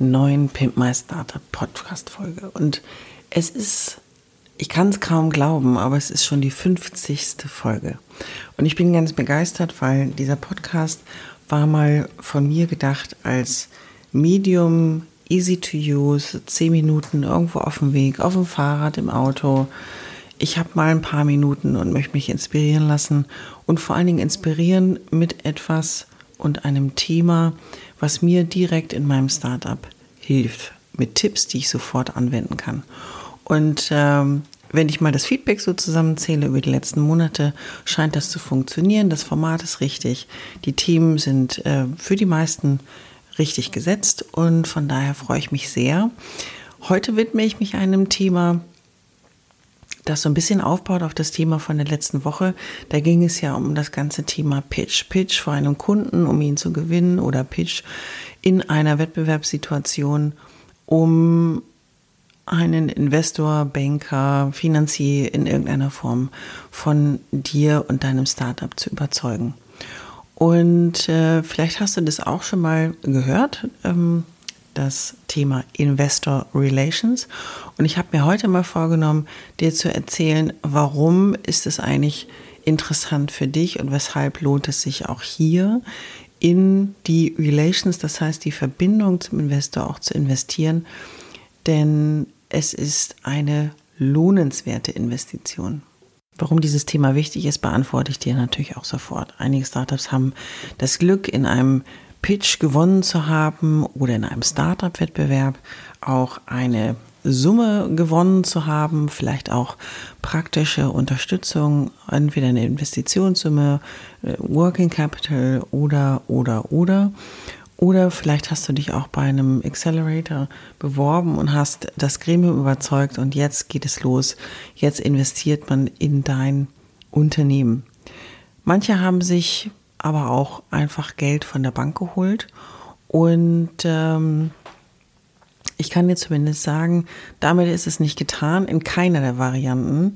neuen Pimp My Startup Podcast Folge. Und es ist, ich kann es kaum glauben, aber es ist schon die 50. Folge. Und ich bin ganz begeistert, weil dieser Podcast war mal von mir gedacht als Medium, easy to use, 10 Minuten irgendwo auf dem Weg, auf dem Fahrrad, im Auto. Ich habe mal ein paar Minuten und möchte mich inspirieren lassen und vor allen Dingen inspirieren mit etwas und einem Thema, was mir direkt in meinem Startup hilft, mit Tipps, die ich sofort anwenden kann. Und ähm, wenn ich mal das Feedback so zusammenzähle über die letzten Monate, scheint das zu funktionieren. Das Format ist richtig. Die Themen sind äh, für die meisten richtig gesetzt und von daher freue ich mich sehr. Heute widme ich mich einem Thema, das so ein bisschen aufbaut auf das Thema von der letzten Woche. Da ging es ja um das ganze Thema Pitch. Pitch vor einem Kunden, um ihn zu gewinnen oder Pitch in einer Wettbewerbssituation, um einen Investor, Banker, Finanzier in irgendeiner Form von dir und deinem Startup zu überzeugen. Und äh, vielleicht hast du das auch schon mal gehört, ähm, das Thema Investor Relations. Und ich habe mir heute mal vorgenommen, dir zu erzählen, warum ist es eigentlich interessant für dich und weshalb lohnt es sich auch hier in die Relations, das heißt die Verbindung zum Investor auch zu investieren. Denn es ist eine lohnenswerte Investition. Warum dieses Thema wichtig ist, beantworte ich dir natürlich auch sofort. Einige Startups haben das Glück, in einem Pitch gewonnen zu haben oder in einem Startup-Wettbewerb auch eine Summe gewonnen zu haben, vielleicht auch praktische Unterstützung, entweder eine Investitionssumme, äh, Working Capital oder, oder, oder. Oder vielleicht hast du dich auch bei einem Accelerator beworben und hast das Gremium überzeugt und jetzt geht es los. Jetzt investiert man in dein Unternehmen. Manche haben sich aber auch einfach Geld von der Bank geholt und ähm, ich kann dir zumindest sagen, damit ist es nicht getan, in keiner der Varianten.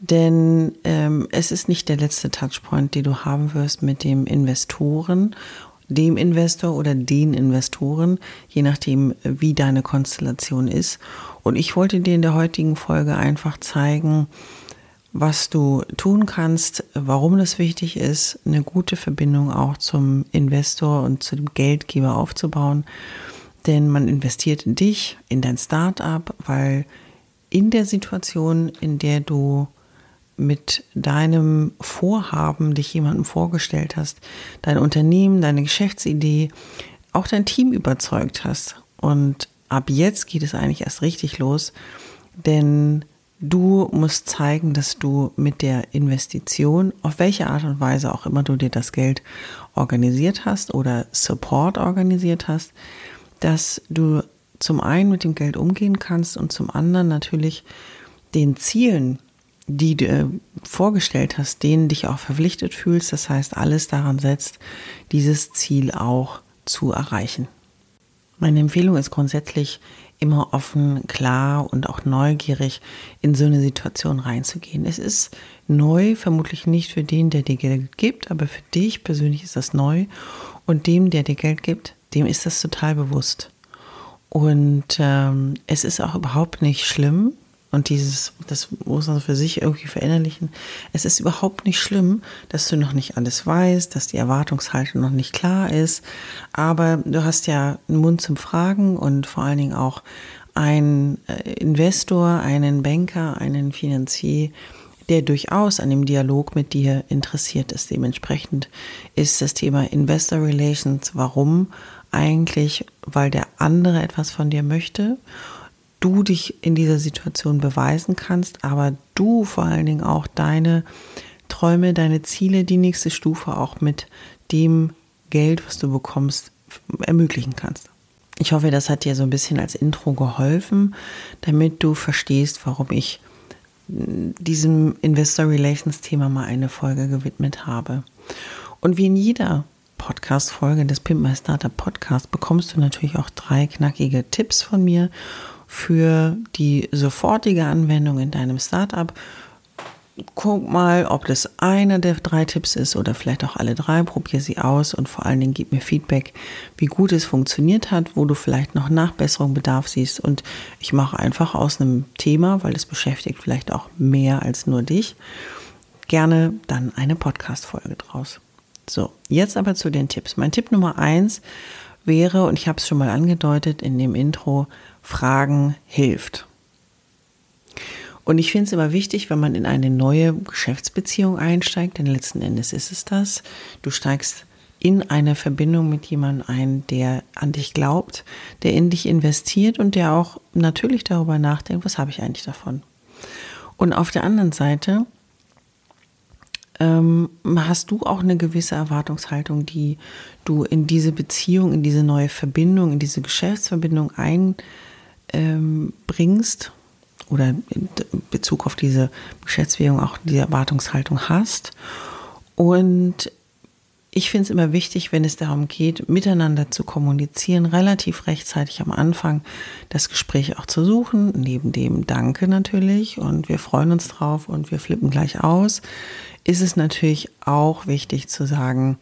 Denn ähm, es ist nicht der letzte Touchpoint, den du haben wirst mit dem Investoren dem Investor oder den Investoren, je nachdem, wie deine Konstellation ist. Und ich wollte dir in der heutigen Folge einfach zeigen, was du tun kannst, warum das wichtig ist, eine gute Verbindung auch zum Investor und zu dem Geldgeber aufzubauen. Denn man investiert in dich, in dein Startup, weil in der Situation, in der du mit deinem Vorhaben dich jemandem vorgestellt hast, dein Unternehmen, deine Geschäftsidee, auch dein Team überzeugt hast. Und ab jetzt geht es eigentlich erst richtig los, denn du musst zeigen, dass du mit der Investition, auf welche Art und Weise auch immer du dir das Geld organisiert hast oder Support organisiert hast, dass du zum einen mit dem Geld umgehen kannst und zum anderen natürlich den Zielen, die du äh, vorgestellt hast, denen dich auch verpflichtet fühlst. Das heißt, alles daran setzt, dieses Ziel auch zu erreichen. Meine Empfehlung ist grundsätzlich immer offen, klar und auch neugierig in so eine Situation reinzugehen. Es ist neu, vermutlich nicht für den, der dir Geld gibt, aber für dich persönlich ist das neu und dem, der dir Geld gibt, dem ist das total bewusst. Und ähm, es ist auch überhaupt nicht schlimm, und dieses, das muss man für sich irgendwie verinnerlichen. Es ist überhaupt nicht schlimm, dass du noch nicht alles weißt, dass die Erwartungshaltung noch nicht klar ist. Aber du hast ja einen Mund zum Fragen und vor allen Dingen auch einen äh, Investor, einen Banker, einen Finanzier, der durchaus an dem Dialog mit dir interessiert ist. Dementsprechend ist das Thema Investor Relations, warum eigentlich, weil der andere etwas von dir möchte, du dich in dieser Situation beweisen kannst, aber du vor allen Dingen auch deine Träume, deine Ziele, die nächste Stufe auch mit dem Geld, was du bekommst, ermöglichen kannst. Ich hoffe, das hat dir so ein bisschen als Intro geholfen, damit du verstehst, warum ich diesem Investor Relations Thema mal eine Folge gewidmet habe. Und wie in jeder Podcast-Folge des Pimp My Startup Podcast bekommst du natürlich auch drei knackige Tipps von mir für die sofortige Anwendung in deinem Startup guck mal, ob das einer der drei Tipps ist oder vielleicht auch alle drei. Probier sie aus und vor allen Dingen gib mir Feedback, wie gut es funktioniert hat, wo du vielleicht noch Nachbesserung bedarf siehst. Und ich mache einfach aus einem Thema, weil es beschäftigt vielleicht auch mehr als nur dich, gerne dann eine Podcast-Folge draus. So, jetzt aber zu den Tipps. Mein Tipp Nummer eins wäre, und ich habe es schon mal angedeutet in dem Intro, Fragen hilft. Und ich finde es immer wichtig, wenn man in eine neue Geschäftsbeziehung einsteigt, denn letzten Endes ist es das. Du steigst in eine Verbindung mit jemandem ein, der an dich glaubt, der in dich investiert und der auch natürlich darüber nachdenkt, was habe ich eigentlich davon. Und auf der anderen Seite ähm, hast du auch eine gewisse Erwartungshaltung, die du in diese Beziehung, in diese neue Verbindung, in diese Geschäftsverbindung einbringst. Ähm, oder in Bezug auf diese Geschäftswährung auch die Erwartungshaltung hast. Und ich finde es immer wichtig, wenn es darum geht, miteinander zu kommunizieren, relativ rechtzeitig am Anfang das Gespräch auch zu suchen, neben dem Danke natürlich und wir freuen uns drauf und wir flippen gleich aus, ist es natürlich auch wichtig zu sagen,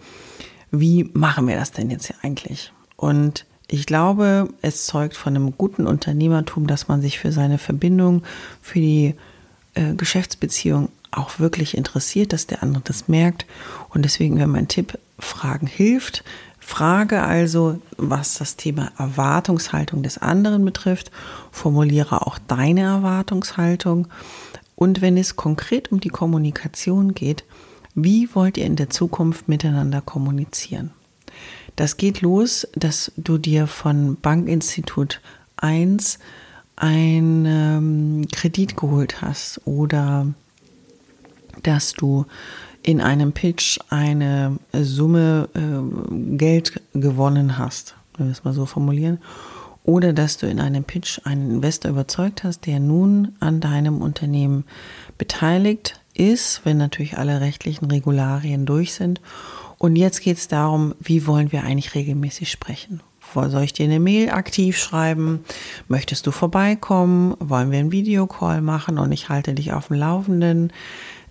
wie machen wir das denn jetzt hier eigentlich? Und ich glaube, es zeugt von einem guten Unternehmertum, dass man sich für seine Verbindung, für die äh, Geschäftsbeziehung auch wirklich interessiert, dass der andere das merkt. Und deswegen wäre mein Tipp, Fragen hilft. Frage also, was das Thema Erwartungshaltung des anderen betrifft. Formuliere auch deine Erwartungshaltung. Und wenn es konkret um die Kommunikation geht, wie wollt ihr in der Zukunft miteinander kommunizieren? Das geht los, dass du dir von Bankinstitut 1 einen ähm, Kredit geholt hast oder dass du in einem Pitch eine Summe äh, Geld gewonnen hast, wenn wir es mal so formulieren, oder dass du in einem Pitch einen Investor überzeugt hast, der nun an deinem Unternehmen beteiligt ist, wenn natürlich alle rechtlichen Regularien durch sind und jetzt geht es darum, wie wollen wir eigentlich regelmäßig sprechen? Soll ich dir eine Mail aktiv schreiben? Möchtest du vorbeikommen? Wollen wir einen Videocall machen und ich halte dich auf dem Laufenden?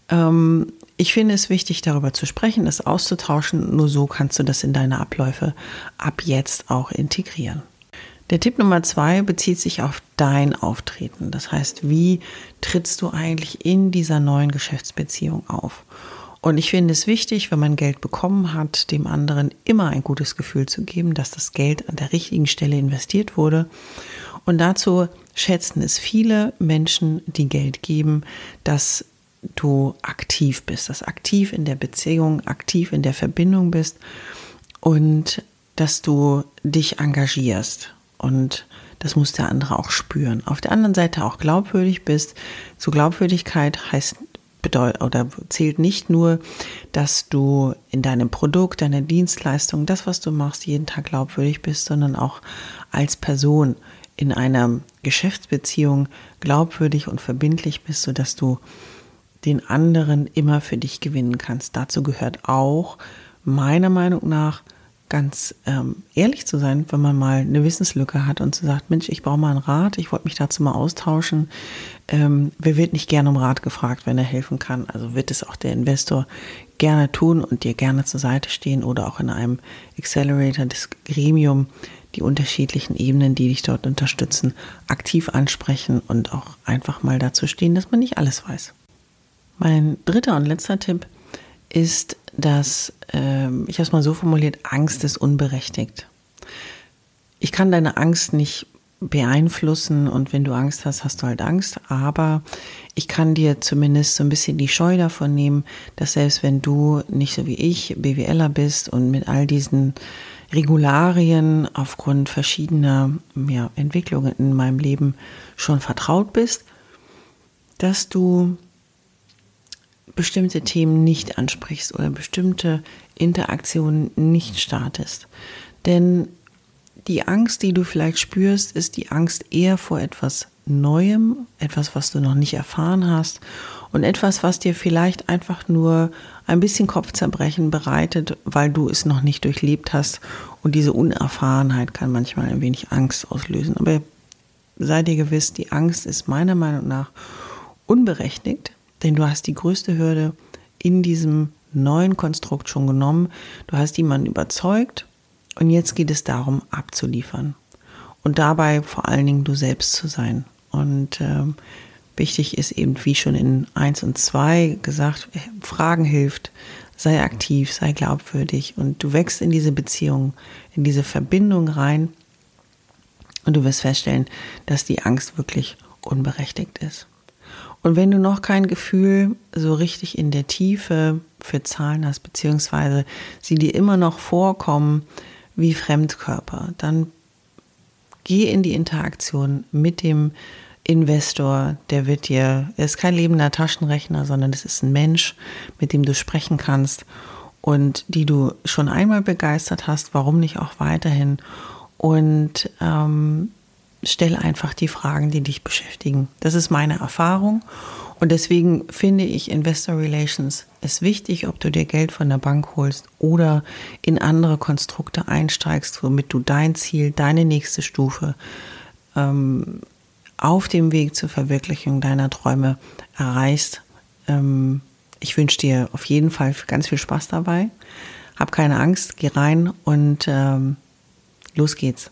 Ähm, ich finde es wichtig, darüber zu sprechen, es auszutauschen. Nur so kannst du das in deine Abläufe ab jetzt auch integrieren. Der Tipp Nummer zwei bezieht sich auf dein Auftreten. Das heißt, wie trittst du eigentlich in dieser neuen Geschäftsbeziehung auf? Und ich finde es wichtig, wenn man Geld bekommen hat, dem anderen immer ein gutes Gefühl zu geben, dass das Geld an der richtigen Stelle investiert wurde. Und dazu schätzen es viele Menschen, die Geld geben, dass du aktiv bist, dass aktiv in der Beziehung, aktiv in der Verbindung bist und dass du dich engagierst. Und das muss der andere auch spüren. Auf der anderen Seite auch glaubwürdig bist. Zu Glaubwürdigkeit heißt bedeutet oder zählt nicht nur, dass du in deinem Produkt, deiner Dienstleistung, das, was du machst, jeden Tag glaubwürdig bist, sondern auch als Person in einer Geschäftsbeziehung glaubwürdig und verbindlich bist, sodass du den anderen immer für dich gewinnen kannst. Dazu gehört auch meiner Meinung nach ganz ähm, ehrlich zu sein, wenn man mal eine Wissenslücke hat und so sagt, Mensch, ich brauche mal einen Rat, ich wollte mich dazu mal austauschen. Ähm, wer wird nicht gerne um Rat gefragt, wenn er helfen kann? Also wird es auch der Investor gerne tun und dir gerne zur Seite stehen oder auch in einem Accelerator, das Gremium, die unterschiedlichen Ebenen, die dich dort unterstützen, aktiv ansprechen und auch einfach mal dazu stehen, dass man nicht alles weiß. Mein dritter und letzter Tipp ist, dass, äh, ich habe es mal so formuliert, Angst ist unberechtigt. Ich kann deine Angst nicht beeinflussen und wenn du Angst hast, hast du halt Angst. Aber ich kann dir zumindest so ein bisschen die Scheu davon nehmen, dass selbst wenn du nicht so wie ich BWLer bist und mit all diesen Regularien aufgrund verschiedener ja, Entwicklungen in meinem Leben schon vertraut bist, dass du bestimmte Themen nicht ansprichst oder bestimmte Interaktionen nicht startest. Denn die Angst, die du vielleicht spürst, ist die Angst eher vor etwas Neuem, etwas, was du noch nicht erfahren hast und etwas, was dir vielleicht einfach nur ein bisschen Kopfzerbrechen bereitet, weil du es noch nicht durchlebt hast. Und diese Unerfahrenheit kann manchmal ein wenig Angst auslösen. Aber sei dir gewiss, die Angst ist meiner Meinung nach unberechtigt, denn du hast die größte Hürde in diesem neuen Konstrukt schon genommen. Du hast jemanden überzeugt und jetzt geht es darum, abzuliefern. Und dabei vor allen Dingen du selbst zu sein. Und ähm, wichtig ist eben, wie schon in 1 und 2 gesagt, Fragen hilft, sei aktiv, sei glaubwürdig und du wächst in diese Beziehung, in diese Verbindung rein und du wirst feststellen, dass die Angst wirklich unberechtigt ist. Und wenn du noch kein Gefühl so richtig in der Tiefe für Zahlen hast, beziehungsweise sie dir immer noch vorkommen, wie Fremdkörper. Dann geh in die Interaktion mit dem Investor, der wird dir, er ist kein lebender Taschenrechner, sondern es ist ein Mensch, mit dem du sprechen kannst und die du schon einmal begeistert hast, warum nicht auch weiterhin? Und ähm, stell einfach die Fragen, die dich beschäftigen. Das ist meine Erfahrung und deswegen finde ich Investor Relations ist wichtig, ob du dir Geld von der Bank holst oder in andere Konstrukte einsteigst, womit du dein Ziel, deine nächste Stufe ähm, auf dem Weg zur Verwirklichung deiner Träume erreichst. Ähm, ich wünsche dir auf jeden Fall ganz viel Spaß dabei. Hab keine Angst, geh rein und ähm, los geht's.